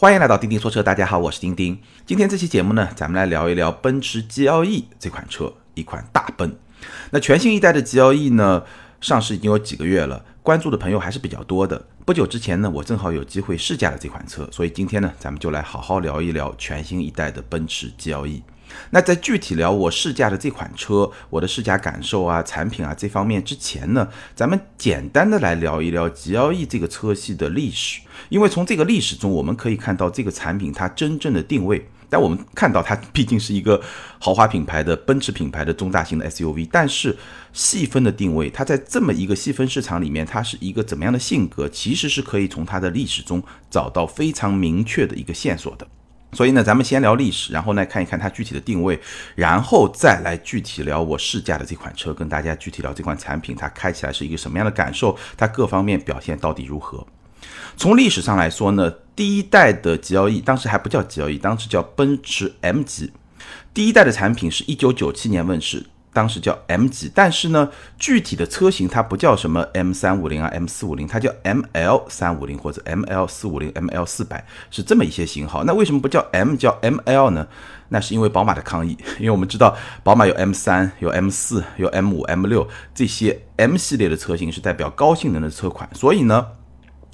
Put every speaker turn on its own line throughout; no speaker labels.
欢迎来到钉钉说车，大家好，我是钉钉。今天这期节目呢，咱们来聊一聊奔驰 GLE 这款车，一款大奔。那全新一代的 GLE 呢，上市已经有几个月了，关注的朋友还是比较多的。不久之前呢，我正好有机会试驾了这款车，所以今天呢，咱们就来好好聊一聊全新一代的奔驰 GLE。那在具体聊我试驾的这款车，我的试驾感受啊、产品啊这方面之前呢，咱们简单的来聊一聊 GLE 这个车系的历史。因为从这个历史中，我们可以看到这个产品它真正的定位。但我们看到它毕竟是一个豪华品牌的奔驰品牌的中大型的 SUV，但是细分的定位，它在这么一个细分市场里面，它是一个怎么样的性格，其实是可以从它的历史中找到非常明确的一个线索的。所以呢，咱们先聊历史，然后呢看一看它具体的定位，然后再来具体聊我试驾的这款车，跟大家具体聊这款产品，它开起来是一个什么样的感受，它各方面表现到底如何。从历史上来说呢，第一代的 GLE 当时还不叫 GLE，当时叫奔驰 M 级，第一代的产品是一九九七年问世。当时叫 M 级，但是呢，具体的车型它不叫什么 M 三五零啊，M 四五零，它叫 ML 三五零或者 ML 四五零，ML 四百是这么一些型号。那为什么不叫 M 叫 ML 呢？那是因为宝马的抗议，因为我们知道宝马有 M 三、有 M 四、有 M 五、M 六这些 M 系列的车型是代表高性能的车款，所以呢，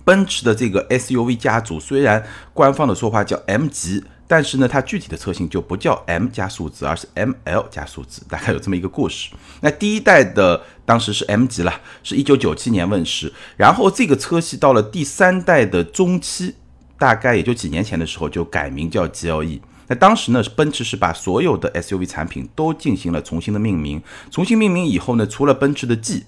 奔驰的这个 SUV 家族虽然官方的说法叫 M 级。但是呢，它具体的车型就不叫 M 加数字，而是 ML 加数字，大概有这么一个故事。那第一代的当时是 M 级了，是一九九七年问世。然后这个车系到了第三代的中期，大概也就几年前的时候就改名叫 GLE。那当时呢，奔驰是把所有的 SUV 产品都进行了重新的命名。重新命名以后呢，除了奔驰的 G，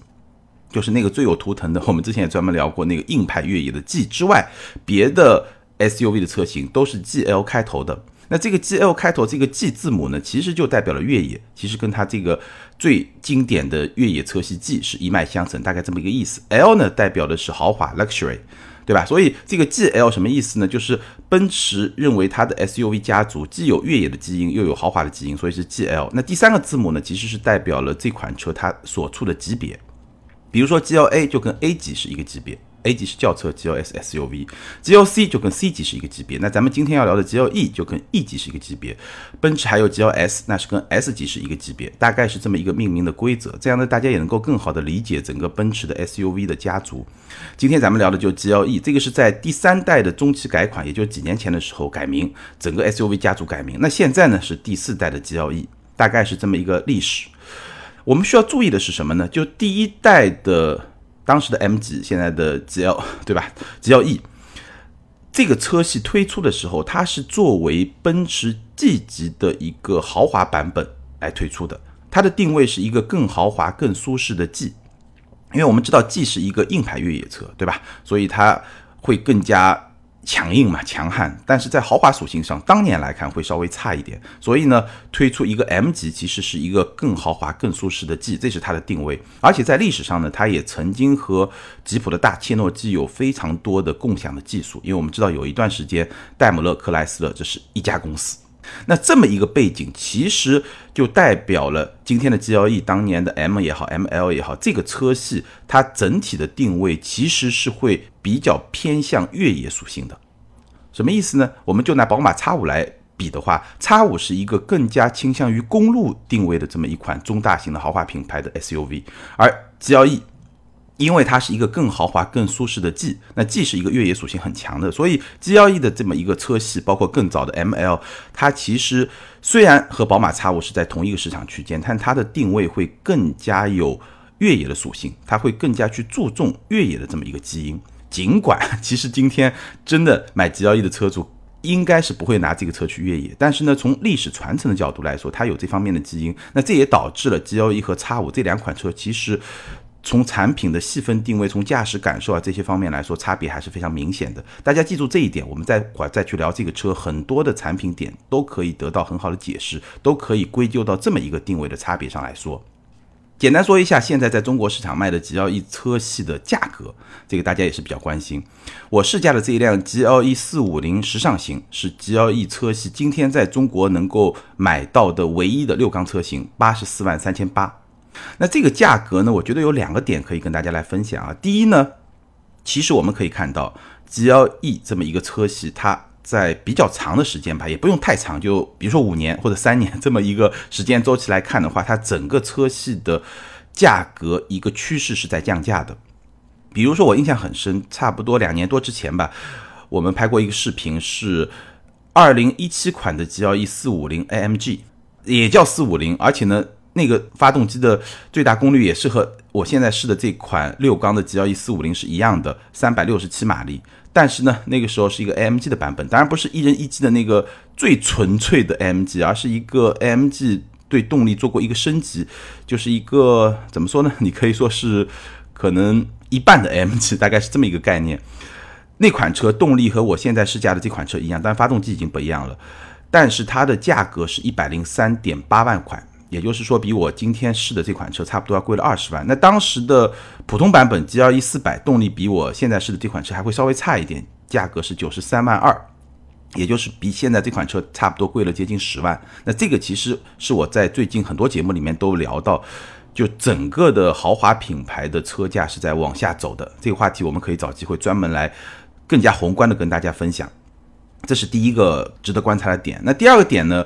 就是那个最有图腾的，我们之前也专门聊过那个硬派越野的 G 之外，别的。SUV 的车型都是 GL 开头的，那这个 GL 开头这个 G 字母呢，其实就代表了越野，其实跟它这个最经典的越野车系 G 是一脉相承，大概这么一个意思。L 呢代表的是豪华 Luxury，对吧？所以这个 GL 什么意思呢？就是奔驰认为它的 SUV 家族既有越野的基因，又有豪华的基因，所以是 GL。那第三个字母呢，其实是代表了这款车它所处的级别，比如说 GLA 就跟 A 级是一个级别。A 级是轿车，G L S S U V，G L C 就跟 C 级是一个级别。那咱们今天要聊的 G L E 就跟 E 级是一个级别。奔驰还有 G L S，那是跟 S 级是一个级别，大概是这么一个命名的规则。这样呢，大家也能够更好的理解整个奔驰的 S U V 的家族。今天咱们聊的就 G L E，这个是在第三代的中期改款，也就几年前的时候改名，整个 S U V 家族改名。那现在呢是第四代的 G L E，大概是这么一个历史。我们需要注意的是什么呢？就第一代的。当时的 M 级，现在的 GL，对吧？GLE 这个车系推出的时候，它是作为奔驰 G 级的一个豪华版本来推出的。它的定位是一个更豪华、更舒适的 G，因为我们知道 G 是一个硬派越野车，对吧？所以它会更加。强硬嘛，强悍，但是在豪华属性上，当年来看会稍微差一点，所以呢，推出一个 M 级，其实是一个更豪华、更舒适的 G，这是它的定位。而且在历史上呢，它也曾经和吉普的大切诺基有非常多的共享的技术，因为我们知道有一段时间，戴姆勒、克莱斯勒这是一家公司。那这么一个背景，其实就代表了今天的 GLE，当年的 M 也好，ML 也好，这个车系它整体的定位其实是会比较偏向越野属性的。什么意思呢？我们就拿宝马 X5 来比的话，X5 是一个更加倾向于公路定位的这么一款中大型的豪华品牌的 SUV，而 GLE。因为它是一个更豪华、更舒适的 G，那 G 是一个越野属性很强的，所以 GLE 的这么一个车系，包括更早的 ML，它其实虽然和宝马 X 五是在同一个市场区间，但它的定位会更加有越野的属性，它会更加去注重越野的这么一个基因。尽管其实今天真的买 GLE 的车主应该是不会拿这个车去越野，但是呢，从历史传承的角度来说，它有这方面的基因，那这也导致了 GLE 和 X5 这两款车其实。从产品的细分定位、从驾驶感受啊这些方面来说，差别还是非常明显的。大家记住这一点，我们再会再去聊这个车，很多的产品点都可以得到很好的解释，都可以归咎到这么一个定位的差别上来说。简单说一下，现在在中国市场卖的 GLE 车系的价格，这个大家也是比较关心。我试驾的这一辆 GLE 四五零时尚型是 GLE 车系今天在中国能够买到的唯一的六缸车型，八十四万三千八。那这个价格呢？我觉得有两个点可以跟大家来分享啊。第一呢，其实我们可以看到 GLE 这么一个车系，它在比较长的时间吧，也不用太长，就比如说五年或者三年 这么一个时间周期来看的话，它整个车系的价格一个趋势是在降价的。比如说我印象很深，差不多两年多之前吧，我们拍过一个视频，是二零一七款的 G L E 四五零 A M G，也叫四五零，而且呢。那个发动机的最大功率也是和我现在试的这款六缸的 G L E 四五零是一样的，三百六十七马力。但是呢，那个时候是一个 A M G 的版本，当然不是一人一机的那个最纯粹的 A M G，而是一个 A M G 对动力做过一个升级，就是一个怎么说呢？你可以说是可能一半的 A M G，大概是这么一个概念。那款车动力和我现在试驾的这款车一样，但发动机已经不一样了。但是它的价格是一百零三点八万块。也就是说，比我今天试的这款车差不多要贵了二十万。那当时的普通版本 G L E 四百动力比我现在试的这款车还会稍微差一点，价格是九十三万二，也就是比现在这款车差不多贵了接近十万。那这个其实是我在最近很多节目里面都聊到，就整个的豪华品牌的车价是在往下走的。这个话题我们可以找机会专门来更加宏观的跟大家分享。这是第一个值得观察的点。那第二个点呢？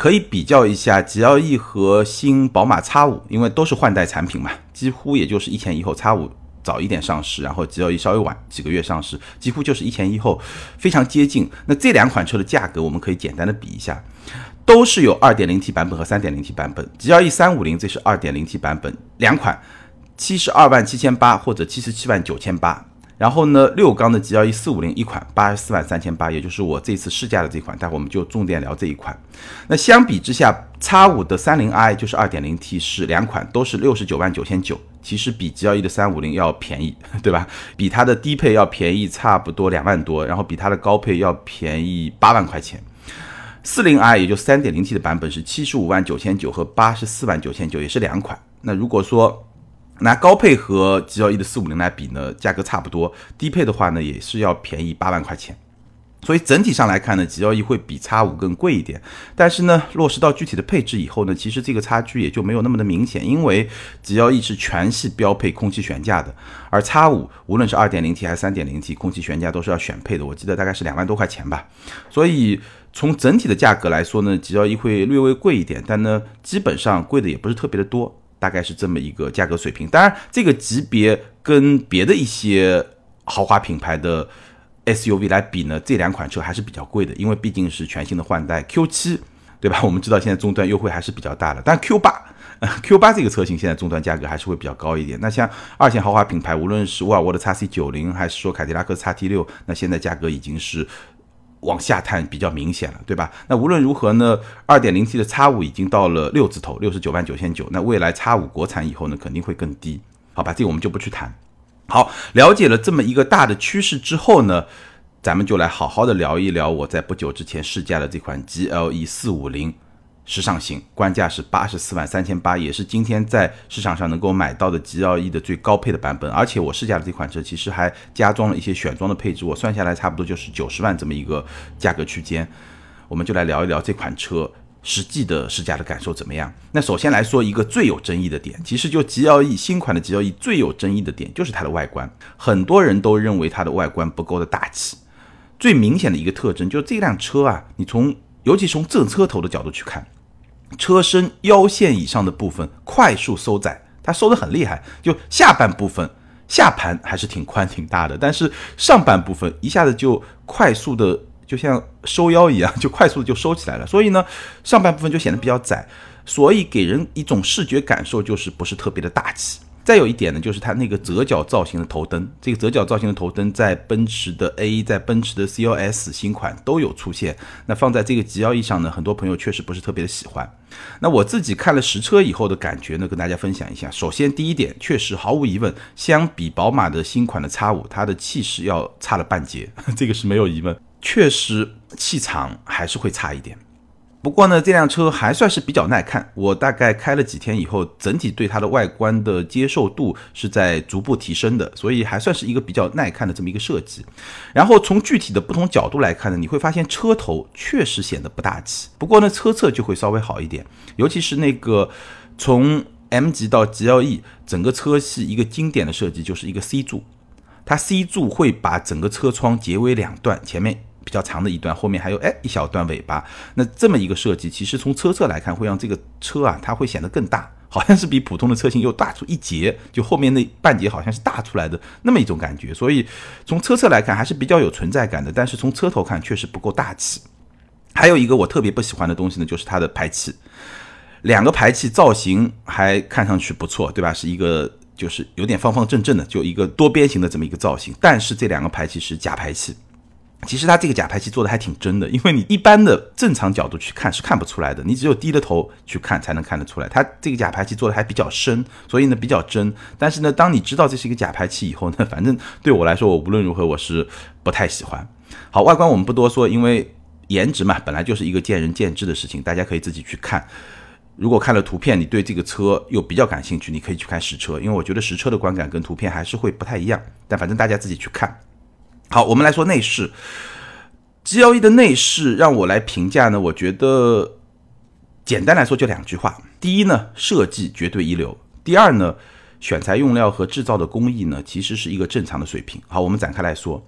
可以比较一下 G L E 和新宝马 X 五，因为都是换代产品嘛，几乎也就是一前一后，X 五早一点上市，然后 G L E 稍微晚几个月上市，几乎就是一前一后，非常接近。那这两款车的价格，我们可以简单的比一下，都是有 2.0T 版本和 3.0T 版本。G L E 350这是 2.0T 版本，两款七十二万七千八或者七十七万九千八。然后呢，六缸的 G L E 四五零一款八十四万三千八，也就是我这次试驾的这款，待会我们就重点聊这一款。那相比之下，X 五的三零 i 就是二点零 T 是两款都是六十九万九千九，其实比 G L E 的三五零要便宜，对吧？比它的低配要便宜差不多两万多，然后比它的高配要便宜八万块钱。四零 i 也就三点零 T 的版本是七十五万九千九和八十四万九千九，也是两款。那如果说拿高配和 G L E 的四五零来比呢，价格差不多。低配的话呢，也是要便宜八万块钱。所以整体上来看呢，G L E 会比 X 五更贵一点。但是呢，落实到具体的配置以后呢，其实这个差距也就没有那么的明显，因为 G L E 是全系标配空气悬架的，而 X 五无论是二点零 T 还是三点零 T，空气悬架都是要选配的。我记得大概是两万多块钱吧。所以从整体的价格来说呢，G L E 会略微贵一点，但呢，基本上贵的也不是特别的多。大概是这么一个价格水平，当然这个级别跟别的一些豪华品牌的 SUV 来比呢，这两款车还是比较贵的，因为毕竟是全新的换代 Q7，对吧？我们知道现在终端优惠还是比较大的，但 Q8，Q8 这个车型现在终端价格还是会比较高一点。那像二线豪华品牌，无论是沃尔沃的 x C90，还是说凯迪拉克 x T6，那现在价格已经是。往下探比较明显了，对吧？那无论如何呢，二点零 T 的 X 五已经到了六字头，六十九万九千九。那未来 X 五国产以后呢，肯定会更低，好吧？这个我们就不去谈。好，了解了这么一个大的趋势之后呢，咱们就来好好的聊一聊我在不久之前试驾的这款 GLE 四五零。时尚型，官价是八十四万三千八，也是今天在市场上能够买到的 G L E 的最高配的版本。而且我试驾的这款车其实还加装了一些选装的配置，我算下来差不多就是九十万这么一个价格区间。我们就来聊一聊这款车实际的试驾的感受怎么样。那首先来说一个最有争议的点，其实就 G L E 新款的 G L E 最有争议的点就是它的外观，很多人都认为它的外观不够的大气。最明显的一个特征就是这辆车啊，你从尤其从正车头的角度去看。车身腰线以上的部分快速收窄，它收的很厉害。就下半部分下盘还是挺宽挺大的，但是上半部分一下子就快速的，就像收腰一样，就快速的就收起来了。所以呢，上半部分就显得比较窄，所以给人一种视觉感受就是不是特别的大气。再有一点呢，就是它那个折角造型的头灯，这个折角造型的头灯在奔驰的 A，在奔驰的 CLS 新款都有出现。那放在这个 G L E 上呢，很多朋友确实不是特别的喜欢。那我自己看了实车以后的感觉呢，跟大家分享一下。首先第一点，确实毫无疑问，相比宝马的新款的 X 五，它的气势要差了半截，这个是没有疑问，确实气场还是会差一点。不过呢，这辆车还算是比较耐看。我大概开了几天以后，整体对它的外观的接受度是在逐步提升的，所以还算是一个比较耐看的这么一个设计。然后从具体的不同角度来看呢，你会发现车头确实显得不大气。不过呢，车侧就会稍微好一点，尤其是那个从 M 级到 G L E 整个车系一个经典的设计就是一个 C 柱，它 C 柱会把整个车窗截为两段，前面。比较长的一段，后面还有哎一小段尾巴。那这么一个设计，其实从车侧来看，会让这个车啊，它会显得更大，好像是比普通的车型又大出一截，就后面那半截好像是大出来的那么一种感觉。所以从车侧来看还是比较有存在感的，但是从车头看确实不够大气。还有一个我特别不喜欢的东西呢，就是它的排气，两个排气造型还看上去不错，对吧？是一个。就是有点方方正正的，就一个多边形的这么一个造型，但是这两个排气是假排气。其实它这个假排气做的还挺真的，因为你一般的正常角度去看是看不出来的，你只有低着头去看才能看得出来。它这个假排气做的还比较深，所以呢比较真。但是呢，当你知道这是一个假排气以后呢，反正对我来说，我无论如何我是不太喜欢。好，外观我们不多说，因为颜值嘛，本来就是一个见仁见智的事情，大家可以自己去看。如果看了图片，你对这个车又比较感兴趣，你可以去看实车，因为我觉得实车的观感跟图片还是会不太一样。但反正大家自己去看。好，我们来说内饰。G L E 的内饰让我来评价呢，我觉得简单来说就两句话：第一呢，设计绝对一流；第二呢，选材用料和制造的工艺呢，其实是一个正常的水平。好，我们展开来说，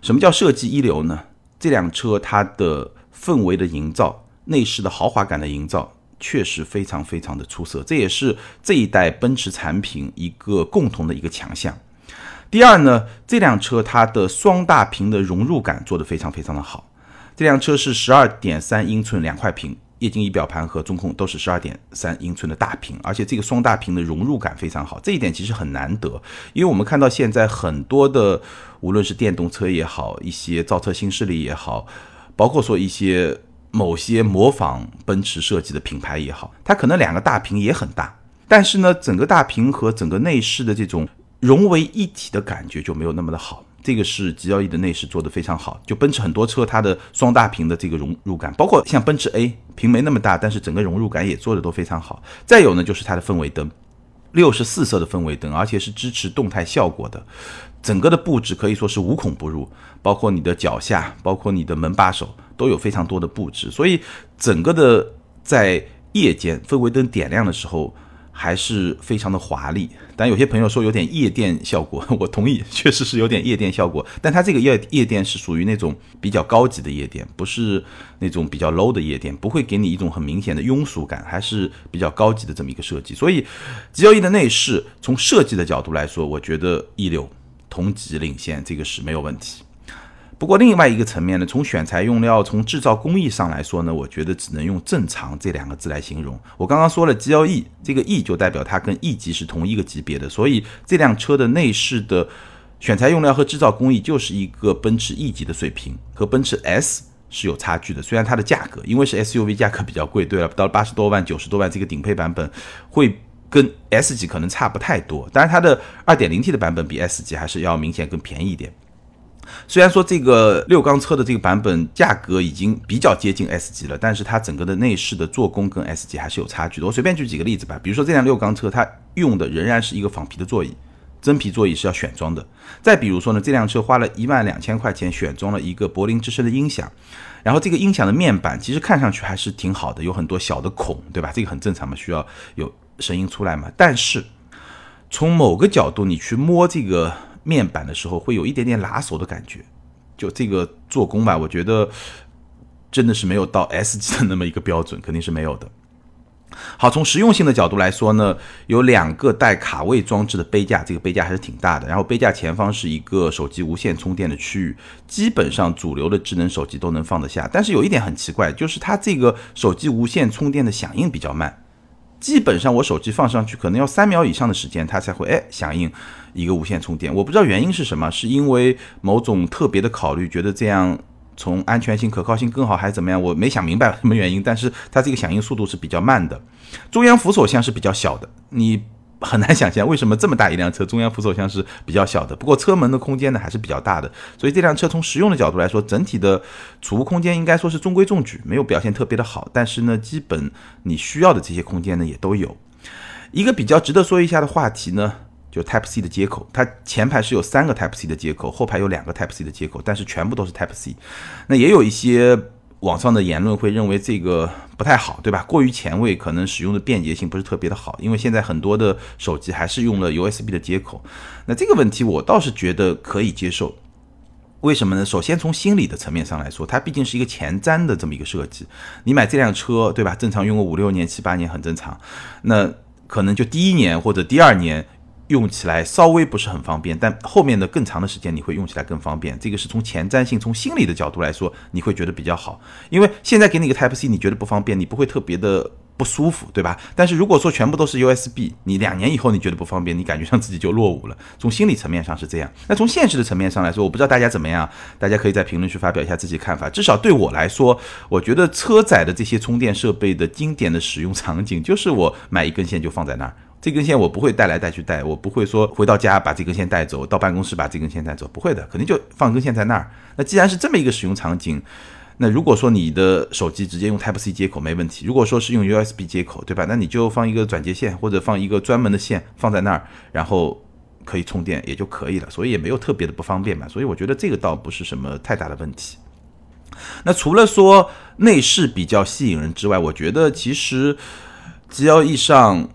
什么叫设计一流呢？这辆车它的氛围的营造，内饰的豪华感的营造。确实非常非常的出色，这也是这一代奔驰产品一个共同的一个强项。第二呢，这辆车它的双大屏的融入感做得非常非常的好。这辆车是十二点三英寸两块屏，液晶仪表盘和中控都是十二点三英寸的大屏，而且这个双大屏的融入感非常好，这一点其实很难得。因为我们看到现在很多的，无论是电动车也好，一些造车新势力也好，包括说一些。某些模仿奔驰设计的品牌也好，它可能两个大屏也很大，但是呢，整个大屏和整个内饰的这种融为一体的感觉就没有那么的好。这个是 G L E 的内饰做的非常好，就奔驰很多车它的双大屏的这个融入感，包括像奔驰 A 屏没那么大，但是整个融入感也做的都非常好。再有呢，就是它的氛围灯，六十四色的氛围灯，而且是支持动态效果的，整个的布置可以说是无孔不入，包括你的脚下，包括你的门把手。都有非常多的布置，所以整个的在夜间氛围灯点亮的时候还是非常的华丽。但有些朋友说有点夜店效果，我同意，确实是有点夜店效果。但它这个夜夜店是属于那种比较高级的夜店，不是那种比较 low 的夜店，不会给你一种很明显的庸俗感，还是比较高级的这么一个设计。所以 G L E 的内饰从设计的角度来说，我觉得一流，同级领先，这个是没有问题。不过另外一个层面呢，从选材用料、从制造工艺上来说呢，我觉得只能用正常这两个字来形容。我刚刚说了 G L E，这个 E 就代表它跟 E 级是同一个级别的，所以这辆车的内饰的选材用料和制造工艺就是一个奔驰 E 级的水平，和奔驰 S 是有差距的。虽然它的价格因为是 S U V 价格比较贵，对了，到了八十多万、九十多万这个顶配版本会跟 S 级可能差不太多，当然它的二点零 T 的版本比 S 级还是要明显更便宜一点。虽然说这个六缸车的这个版本价格已经比较接近 S 级了，但是它整个的内饰的做工跟 S 级还是有差距的。我随便举几个例子吧，比如说这辆六缸车，它用的仍然是一个仿皮的座椅，真皮座椅是要选装的。再比如说呢，这辆车花了一万两千块钱选装了一个柏林之声的音响，然后这个音响的面板其实看上去还是挺好的，有很多小的孔，对吧？这个很正常嘛，需要有声音出来嘛。但是从某个角度你去摸这个。面板的时候会有一点点拉手的感觉，就这个做工吧，我觉得真的是没有到 S 级的那么一个标准，肯定是没有的。好，从实用性的角度来说呢，有两个带卡位装置的杯架，这个杯架还是挺大的。然后杯架前方是一个手机无线充电的区域，基本上主流的智能手机都能放得下。但是有一点很奇怪，就是它这个手机无线充电的响应比较慢。基本上我手机放上去可能要三秒以上的时间，它才会哎响应一个无线充电。我不知道原因是什么，是因为某种特别的考虑，觉得这样从安全性、可靠性更好，还是怎么样？我没想明白什么原因，但是它这个响应速度是比较慢的。中央扶手箱是比较小的，你。很难想象为什么这么大一辆车，中央扶手箱是比较小的。不过车门的空间呢还是比较大的，所以这辆车从实用的角度来说，整体的储物空间应该说是中规中矩，没有表现特别的好。但是呢，基本你需要的这些空间呢也都有。一个比较值得说一下的话题呢，就 Type C 的接口，它前排是有三个 Type C 的接口，后排有两个 Type C 的接口，但是全部都是 Type C。那也有一些。网上的言论会认为这个不太好，对吧？过于前卫，可能使用的便捷性不是特别的好。因为现在很多的手机还是用了 USB 的接口，那这个问题我倒是觉得可以接受。为什么呢？首先从心理的层面上来说，它毕竟是一个前瞻的这么一个设计。你买这辆车，对吧？正常用个五六年、七八年很正常。那可能就第一年或者第二年用起来稍微不是很方便，但后面的更长的时间你会用起来更方便。这个是从前瞻性、从心理的角度来说，你会觉得比较好。因为现在给你一个 Type C，你觉得不方便，你不会特别的。不舒服，对吧？但是如果说全部都是 USB，你两年以后你觉得不方便，你感觉上自己就落伍了。从心理层面上是这样。那从现实的层面上来说，我不知道大家怎么样，大家可以在评论区发表一下自己看法。至少对我来说，我觉得车载的这些充电设备的经典的使用场景，就是我买一根线就放在那儿，这根线我不会带来带去带，我不会说回到家把这根线带走，到办公室把这根线带走，不会的，肯定就放根线在那儿。那既然是这么一个使用场景。那如果说你的手机直接用 Type C 接口没问题，如果说是用 USB 接口，对吧？那你就放一个转接线或者放一个专门的线放在那儿，然后可以充电也就可以了，所以也没有特别的不方便嘛。所以我觉得这个倒不是什么太大的问题。那除了说内饰比较吸引人之外，我觉得其实 G L E 上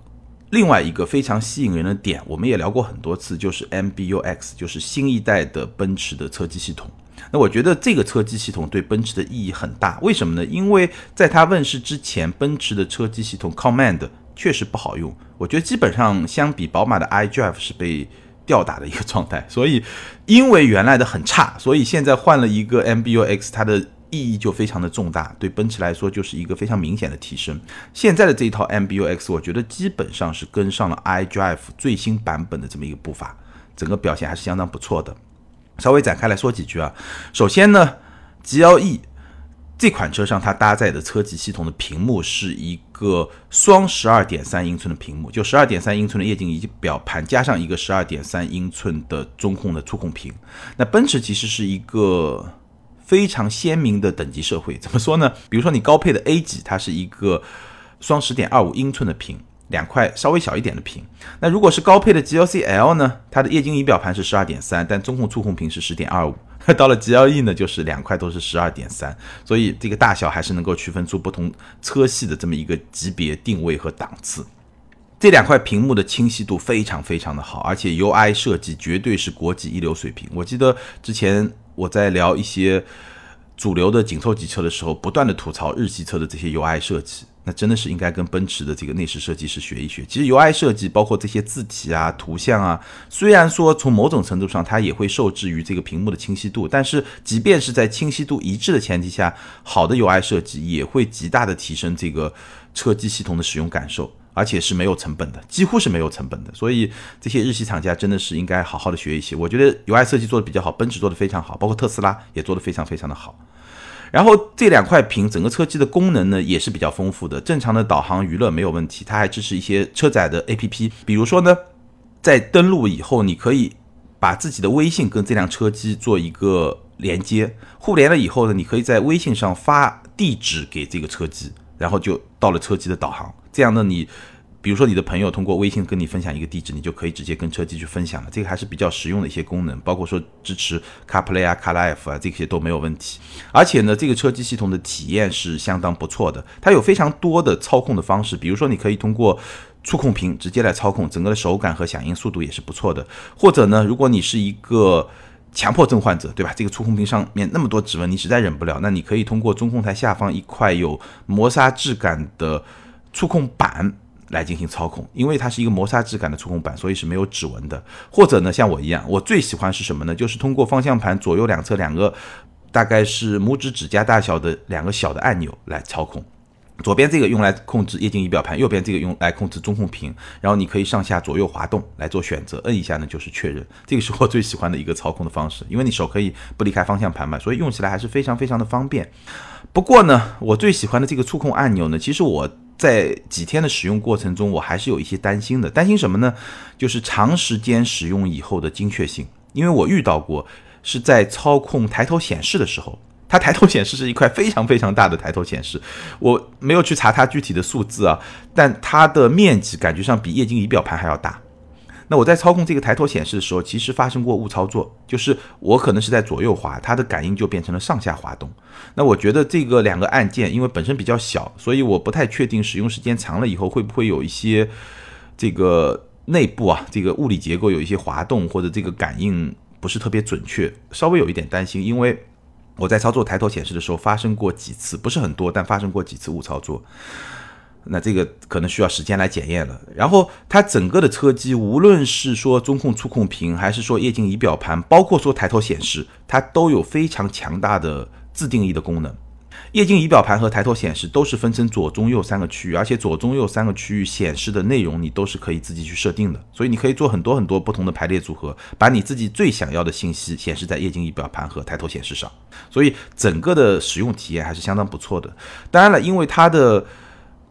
另外一个非常吸引人的点，我们也聊过很多次，就是 M B U X，就是新一代的奔驰的车机系统。那我觉得这个车机系统对奔驰的意义很大，为什么呢？因为在它问世之前，奔驰的车机系统 Command 确实不好用，我觉得基本上相比宝马的 iDrive 是被吊打的一个状态。所以，因为原来的很差，所以现在换了一个 MBUX，它的意义就非常的重大，对奔驰来说就是一个非常明显的提升。现在的这一套 MBUX，我觉得基本上是跟上了 iDrive 最新版本的这么一个步伐，整个表现还是相当不错的。稍微展开来说几句啊，首先呢，G L E 这款车上它搭载的车机系统的屏幕是一个双十二点三英寸的屏幕，就十二点三英寸的液晶仪表盘加上一个十二点三英寸的中控的触控屏。那奔驰其实是一个非常鲜明的等级社会，怎么说呢？比如说你高配的 A 级，它是一个双十点二五英寸的屏。两块稍微小一点的屏，那如果是高配的 G L C L 呢？它的液晶仪表盘是十二点三，但中控触控屏是十点二五。到了 G L E 呢，就是两块都是十二点三，所以这个大小还是能够区分出不同车系的这么一个级别定位和档次。这两块屏幕的清晰度非常非常的好，而且 U I 设计绝对是国际一流水平。我记得之前我在聊一些主流的紧凑级车的时候，不断的吐槽日系车的这些 U I 设计。那真的是应该跟奔驰的这个内饰设计师学一学。其实 UI 设计包括这些字体啊、图像啊，虽然说从某种程度上它也会受制于这个屏幕的清晰度，但是即便是在清晰度一致的前提下，好的 UI 设计也会极大的提升这个车机系统的使用感受，而且是没有成本的，几乎是没有成本的。所以这些日系厂家真的是应该好好的学一些。我觉得 UI 设计做的比较好，奔驰做的非常好，包括特斯拉也做的非常非常的好。然后这两块屏，整个车机的功能呢也是比较丰富的。正常的导航娱乐没有问题，它还支持一些车载的 APP。比如说呢，在登录以后，你可以把自己的微信跟这辆车机做一个连接，互联了以后呢，你可以在微信上发地址给这个车机，然后就到了车机的导航。这样呢，你。比如说，你的朋友通过微信跟你分享一个地址，你就可以直接跟车机去分享了。这个还是比较实用的一些功能，包括说支持 CarPlay 啊、CarLife 啊这些都没有问题。而且呢，这个车机系统的体验是相当不错的，它有非常多的操控的方式。比如说，你可以通过触控屏直接来操控，整个的手感和响应速度也是不错的。或者呢，如果你是一个强迫症患者，对吧？这个触控屏上面那么多指纹，你实在忍不了，那你可以通过中控台下方一块有磨砂质感的触控板。来进行操控，因为它是一个磨砂质感的触控板，所以是没有指纹的。或者呢，像我一样，我最喜欢是什么呢？就是通过方向盘左右两侧两个大概是拇指指甲大小的两个小的按钮来操控。左边这个用来控制液晶仪表盘，右边这个用来控制中控屏。然后你可以上下左右滑动来做选择，摁一下呢就是确认。这个是我最喜欢的一个操控的方式，因为你手可以不离开方向盘嘛，所以用起来还是非常非常的方便。不过呢，我最喜欢的这个触控按钮呢，其实我。在几天的使用过程中，我还是有一些担心的。担心什么呢？就是长时间使用以后的精确性。因为我遇到过，是在操控抬头显示的时候，它抬头显示是一块非常非常大的抬头显示，我没有去查它具体的数字啊，但它的面积感觉上比液晶仪表盘还要大。那我在操控这个抬头显示的时候，其实发生过误操作，就是我可能是在左右滑，它的感应就变成了上下滑动。那我觉得这个两个按键，因为本身比较小，所以我不太确定使用时间长了以后会不会有一些这个内部啊，这个物理结构有一些滑动或者这个感应不是特别准确，稍微有一点担心，因为我在操作抬头显示的时候发生过几次，不是很多，但发生过几次误操作。那这个可能需要时间来检验了。然后它整个的车机，无论是说中控触控屏，还是说液晶仪表盘，包括说抬头显示，它都有非常强大的自定义的功能。液晶仪表盘和抬头显示都是分成左、中、右三个区域，而且左、中、右三个区域显示的内容你都是可以自己去设定的。所以你可以做很多很多不同的排列组合，把你自己最想要的信息显示在液晶仪表盘和抬头显示上。所以整个的使用体验还是相当不错的。当然了，因为它的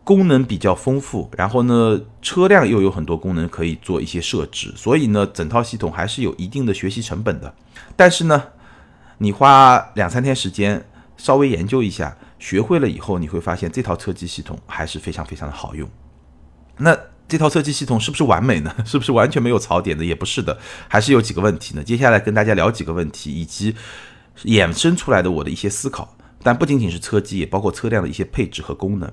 功能比较丰富，然后呢，车辆又有很多功能可以做一些设置，所以呢，整套系统还是有一定的学习成本的。但是呢，你花两三天时间稍微研究一下，学会了以后，你会发现这套车机系统还是非常非常的好用。那这套车机系统是不是完美呢？是不是完全没有槽点的？也不是的，还是有几个问题呢。接下来跟大家聊几个问题，以及衍生出来的我的一些思考。但不仅仅是车机，也包括车辆的一些配置和功能。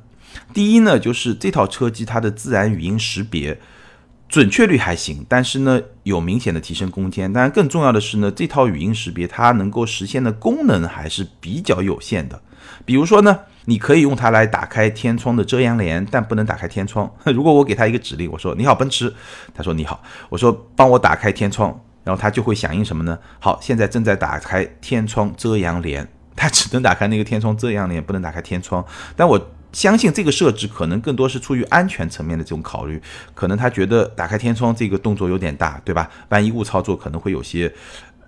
第一呢，就是这套车机它的自然语音识别准确率还行，但是呢有明显的提升空间。当然，更重要的是呢，这套语音识别它能够实现的功能还是比较有限的。比如说呢，你可以用它来打开天窗的遮阳帘，但不能打开天窗。如果我给它一个指令，我说你好奔驰，他说你好，我说帮我打开天窗，然后它就会响应什么呢？好，现在正在打开天窗遮阳帘，它只能打开那个天窗遮阳帘，不能打开天窗。但我。相信这个设置可能更多是出于安全层面的这种考虑，可能他觉得打开天窗这个动作有点大，对吧？万一误操作可能会有些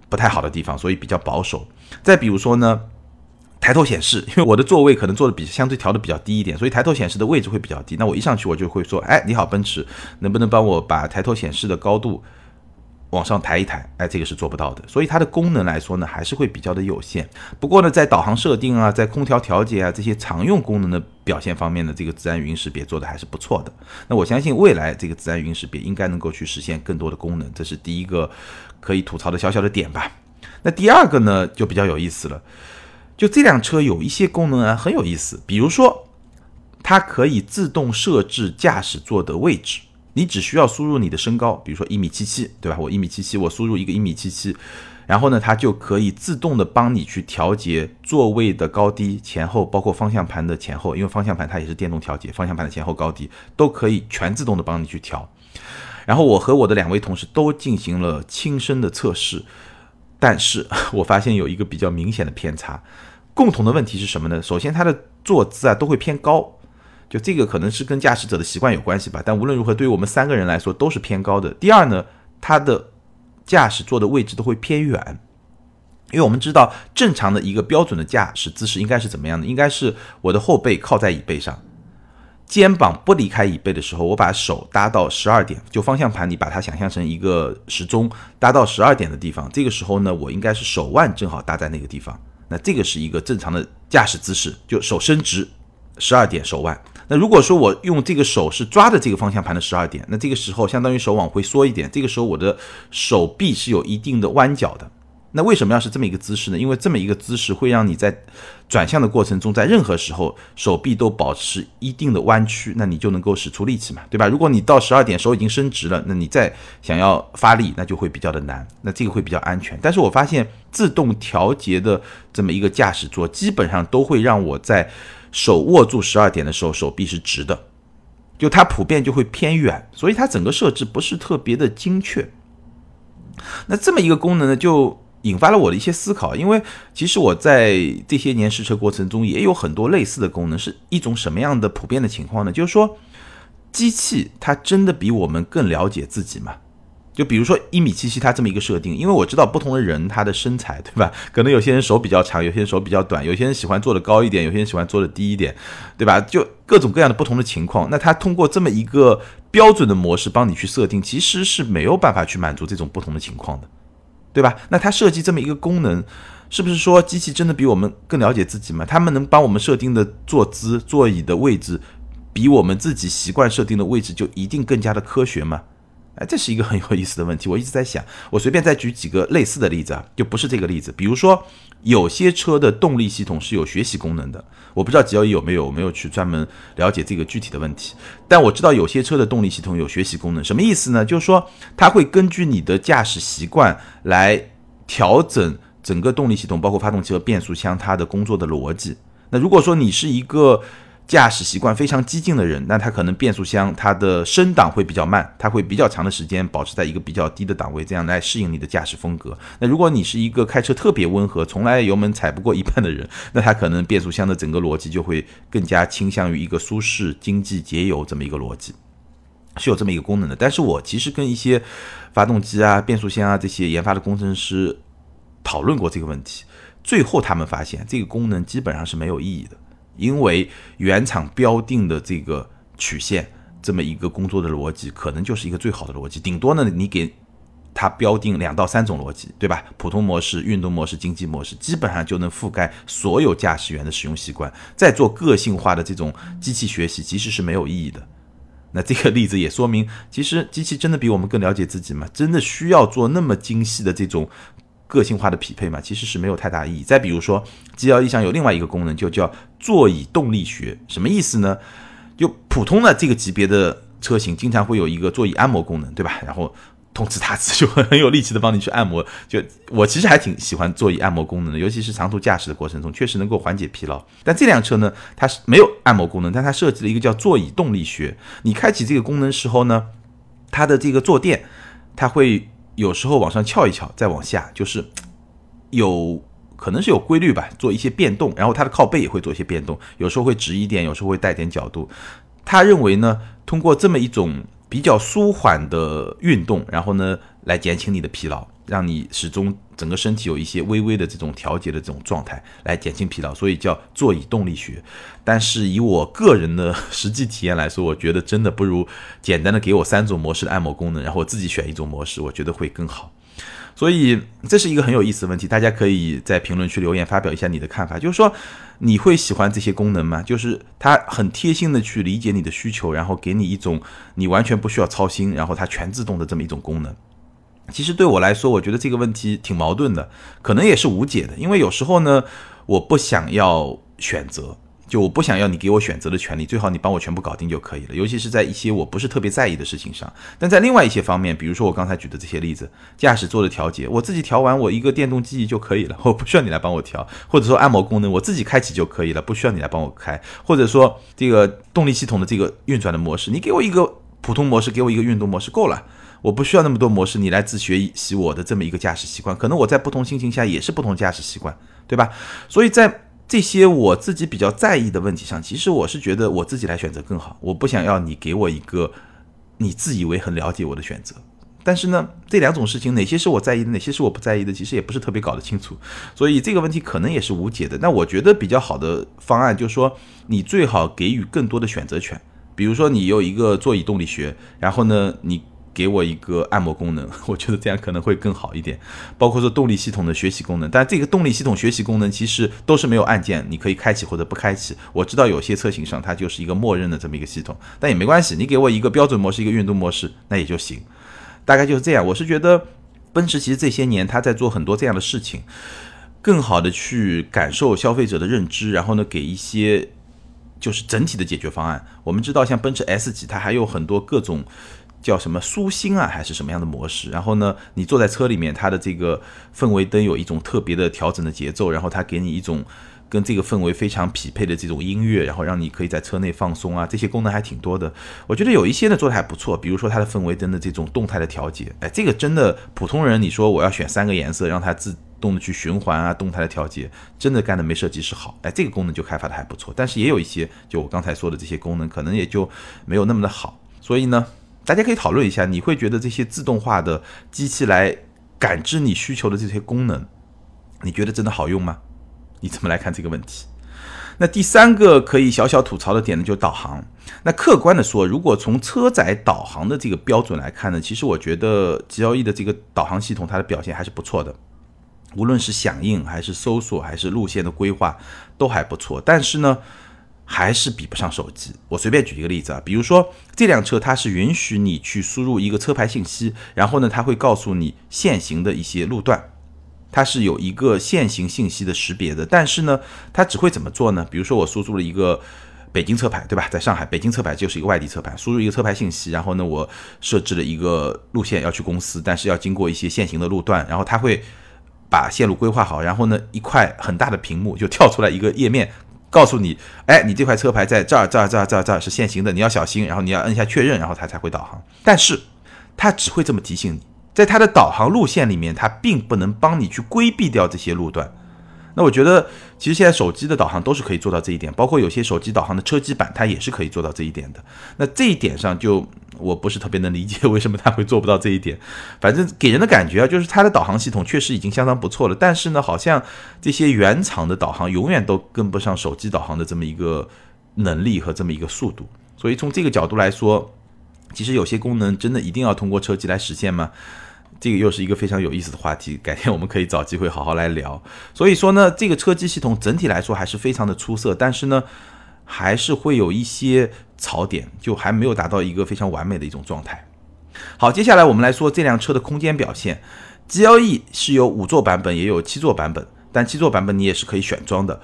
不太好的地方，所以比较保守。再比如说呢，抬头显示，因为我的座位可能坐的比相对调的比较低一点，所以抬头显示的位置会比较低。那我一上去我就会说，哎，你好，奔驰，能不能帮我把抬头显示的高度？往上抬一抬，哎，这个是做不到的，所以它的功能来说呢，还是会比较的有限。不过呢，在导航设定啊，在空调调节啊这些常用功能的表现方面呢，这个自然语音识别做的还是不错的。那我相信未来这个自然语音识别应该能够去实现更多的功能，这是第一个可以吐槽的小小的点吧。那第二个呢，就比较有意思了，就这辆车有一些功能啊很有意思，比如说它可以自动设置驾驶座的位置。你只需要输入你的身高，比如说一米七七，对吧？我一米七七，我输入一个一米七七，然后呢，它就可以自动的帮你去调节座位的高低、前后，包括方向盘的前后，因为方向盘它也是电动调节，方向盘的前后高低都可以全自动的帮你去调。然后我和我的两位同事都进行了亲身的测试，但是 我发现有一个比较明显的偏差，共同的问题是什么呢？首先，它的坐姿啊都会偏高。就这个可能是跟驾驶者的习惯有关系吧，但无论如何，对于我们三个人来说都是偏高的。第二呢，它的驾驶座的位置都会偏远，因为我们知道正常的一个标准的驾驶姿势应该是怎么样的？应该是我的后背靠在椅背上，肩膀不离开椅背的时候，我把手搭到十二点，就方向盘你把它想象成一个时钟，搭到十二点的地方，这个时候呢，我应该是手腕正好搭在那个地方，那这个是一个正常的驾驶姿势，就手伸直，十二点手腕。那如果说我用这个手是抓着这个方向盘的十二点，那这个时候相当于手往回缩一点，这个时候我的手臂是有一定的弯角的。那为什么要是这么一个姿势呢？因为这么一个姿势会让你在转向的过程中，在任何时候手臂都保持一定的弯曲，那你就能够使出力气嘛，对吧？如果你到十二点手已经伸直了，那你再想要发力，那就会比较的难。那这个会比较安全。但是我发现自动调节的这么一个驾驶座，基本上都会让我在。手握住十二点的时候，手臂是直的，就它普遍就会偏远，所以它整个设置不是特别的精确。那这么一个功能呢，就引发了我的一些思考，因为其实我在这些年试车过程中也有很多类似的功能，是一种什么样的普遍的情况呢？就是说，机器它真的比我们更了解自己吗？就比如说一米七七，它这么一个设定，因为我知道不同的人他的身材，对吧？可能有些人手比较长，有些人手比较短，有些人喜欢做的高一点，有些人喜欢做的低一点，对吧？就各种各样的不同的情况。那他通过这么一个标准的模式帮你去设定，其实是没有办法去满足这种不同的情况的，对吧？那他设计这么一个功能，是不是说机器真的比我们更了解自己吗？他们能帮我们设定的坐姿、座椅的位置，比我们自己习惯设定的位置就一定更加的科学吗？哎，这是一个很有意思的问题。我一直在想，我随便再举几个类似的例子啊，就不是这个例子。比如说，有些车的动力系统是有学习功能的，我不知道 G L E 有没有，我没有去专门了解这个具体的问题。但我知道有些车的动力系统有学习功能，什么意思呢？就是说它会根据你的驾驶习惯来调整整个动力系统，包括发动机和变速箱它的工作的逻辑。那如果说你是一个驾驶习惯非常激进的人，那他可能变速箱它的升档会比较慢，它会比较长的时间保持在一个比较低的档位，这样来适应你的驾驶风格。那如果你是一个开车特别温和，从来油门踩不过一半的人，那他可能变速箱的整个逻辑就会更加倾向于一个舒适、经济、节油这么一个逻辑，是有这么一个功能的。但是我其实跟一些发动机啊、变速箱啊这些研发的工程师讨论过这个问题，最后他们发现这个功能基本上是没有意义的。因为原厂标定的这个曲线，这么一个工作的逻辑，可能就是一个最好的逻辑。顶多呢，你给它标定两到三种逻辑，对吧？普通模式、运动模式、经济模式，基本上就能覆盖所有驾驶员的使用习惯。再做个性化的这种机器学习，其实是没有意义的。那这个例子也说明，其实机器真的比我们更了解自己吗？真的需要做那么精细的这种？个性化的匹配嘛，其实是没有太大意义。再比如说，G L E 上有另外一个功能，就叫座椅动力学，什么意思呢？就普通的这个级别的车型，经常会有一个座椅按摩功能，对吧？然后通知他 就会很有力气的帮你去按摩。就我其实还挺喜欢座椅按摩功能的，尤其是长途驾驶的过程中，确实能够缓解疲劳。但这辆车呢，它是没有按摩功能，但它设计了一个叫座椅动力学。你开启这个功能时候呢，它的这个坐垫，它会。有时候往上翘一翘，再往下，就是有可能是有规律吧，做一些变动。然后它的靠背也会做一些变动，有时候会直一点，有时候会带点角度。他认为呢，通过这么一种比较舒缓的运动，然后呢，来减轻你的疲劳。让你始终整个身体有一些微微的这种调节的这种状态，来减轻疲劳，所以叫座椅动力学。但是以我个人的实际体验来说，我觉得真的不如简单的给我三种模式的按摩功能，然后我自己选一种模式，我觉得会更好。所以这是一个很有意思的问题，大家可以在评论区留言发表一下你的看法，就是说你会喜欢这些功能吗？就是它很贴心的去理解你的需求，然后给你一种你完全不需要操心，然后它全自动的这么一种功能。其实对我来说，我觉得这个问题挺矛盾的，可能也是无解的。因为有时候呢，我不想要选择，就我不想要你给我选择的权利，最好你帮我全部搞定就可以了。尤其是在一些我不是特别在意的事情上。但在另外一些方面，比如说我刚才举的这些例子，驾驶座的调节，我自己调完，我一个电动记忆就可以了，我不需要你来帮我调。或者说按摩功能，我自己开启就可以了，不需要你来帮我开。或者说这个动力系统的这个运转的模式，你给我一个普通模式，给我一个运动模式够了。我不需要那么多模式，你来自学习我的这么一个驾驶习惯，可能我在不同心情下也是不同驾驶习惯，对吧？所以在这些我自己比较在意的问题上，其实我是觉得我自己来选择更好。我不想要你给我一个你自以为很了解我的选择，但是呢，这两种事情哪些是我在意的，哪些是我不在意的，其实也不是特别搞得清楚。所以这个问题可能也是无解的。那我觉得比较好的方案就是说，你最好给予更多的选择权，比如说你有一个座椅动力学，然后呢，你。给我一个按摩功能，我觉得这样可能会更好一点。包括说动力系统的学习功能，但这个动力系统学习功能其实都是没有按键，你可以开启或者不开启。我知道有些车型上它就是一个默认的这么一个系统，但也没关系，你给我一个标准模式，一个运动模式，那也就行。大概就是这样。我是觉得奔驰其实这些年它在做很多这样的事情，更好的去感受消费者的认知，然后呢给一些就是整体的解决方案。我们知道像奔驰 S 级，它还有很多各种。叫什么舒心啊，还是什么样的模式？然后呢，你坐在车里面，它的这个氛围灯有一种特别的调整的节奏，然后它给你一种跟这个氛围非常匹配的这种音乐，然后让你可以在车内放松啊，这些功能还挺多的。我觉得有一些呢做的还不错，比如说它的氛围灯的这种动态的调节，哎，这个真的普通人你说我要选三个颜色让它自动的去循环啊，动态的调节，真的干的没设计师好。哎，这个功能就开发的还不错，但是也有一些就我刚才说的这些功能可能也就没有那么的好，所以呢。大家可以讨论一下，你会觉得这些自动化的机器来感知你需求的这些功能，你觉得真的好用吗？你怎么来看这个问题？那第三个可以小小吐槽的点呢，就是导航。那客观的说，如果从车载导航的这个标准来看呢，其实我觉得 G L E 的这个导航系统它的表现还是不错的，无论是响应还是搜索还是路线的规划都还不错。但是呢。还是比不上手机。我随便举一个例子啊，比如说这辆车它是允许你去输入一个车牌信息，然后呢，它会告诉你限行的一些路段，它是有一个限行信息的识别的。但是呢，它只会怎么做呢？比如说我输入了一个北京车牌，对吧？在上海，北京车牌就是一个外地车牌，输入一个车牌信息，然后呢，我设置了一个路线要去公司，但是要经过一些限行的路段，然后它会。把线路规划好，然后呢，一块很大的屏幕就跳出来一个页面，告诉你，哎，你这块车牌在这儿、这儿、这儿、这儿、这儿是限行的，你要小心，然后你要摁下确认，然后它才会导航。但是它只会这么提醒你，在它的导航路线里面，它并不能帮你去规避掉这些路段。那我觉得，其实现在手机的导航都是可以做到这一点，包括有些手机导航的车机版，它也是可以做到这一点的。那这一点上，就我不是特别能理解为什么它会做不到这一点。反正给人的感觉啊，就是它的导航系统确实已经相当不错了，但是呢，好像这些原厂的导航永远都跟不上手机导航的这么一个能力和这么一个速度。所以从这个角度来说，其实有些功能真的一定要通过车机来实现吗？这个又是一个非常有意思的话题，改天我们可以找机会好好来聊。所以说呢，这个车机系统整体来说还是非常的出色，但是呢，还是会有一些槽点，就还没有达到一个非常完美的一种状态。好，接下来我们来说这辆车的空间表现。GLE 是有五座版本，也有七座版本，但七座版本你也是可以选装的。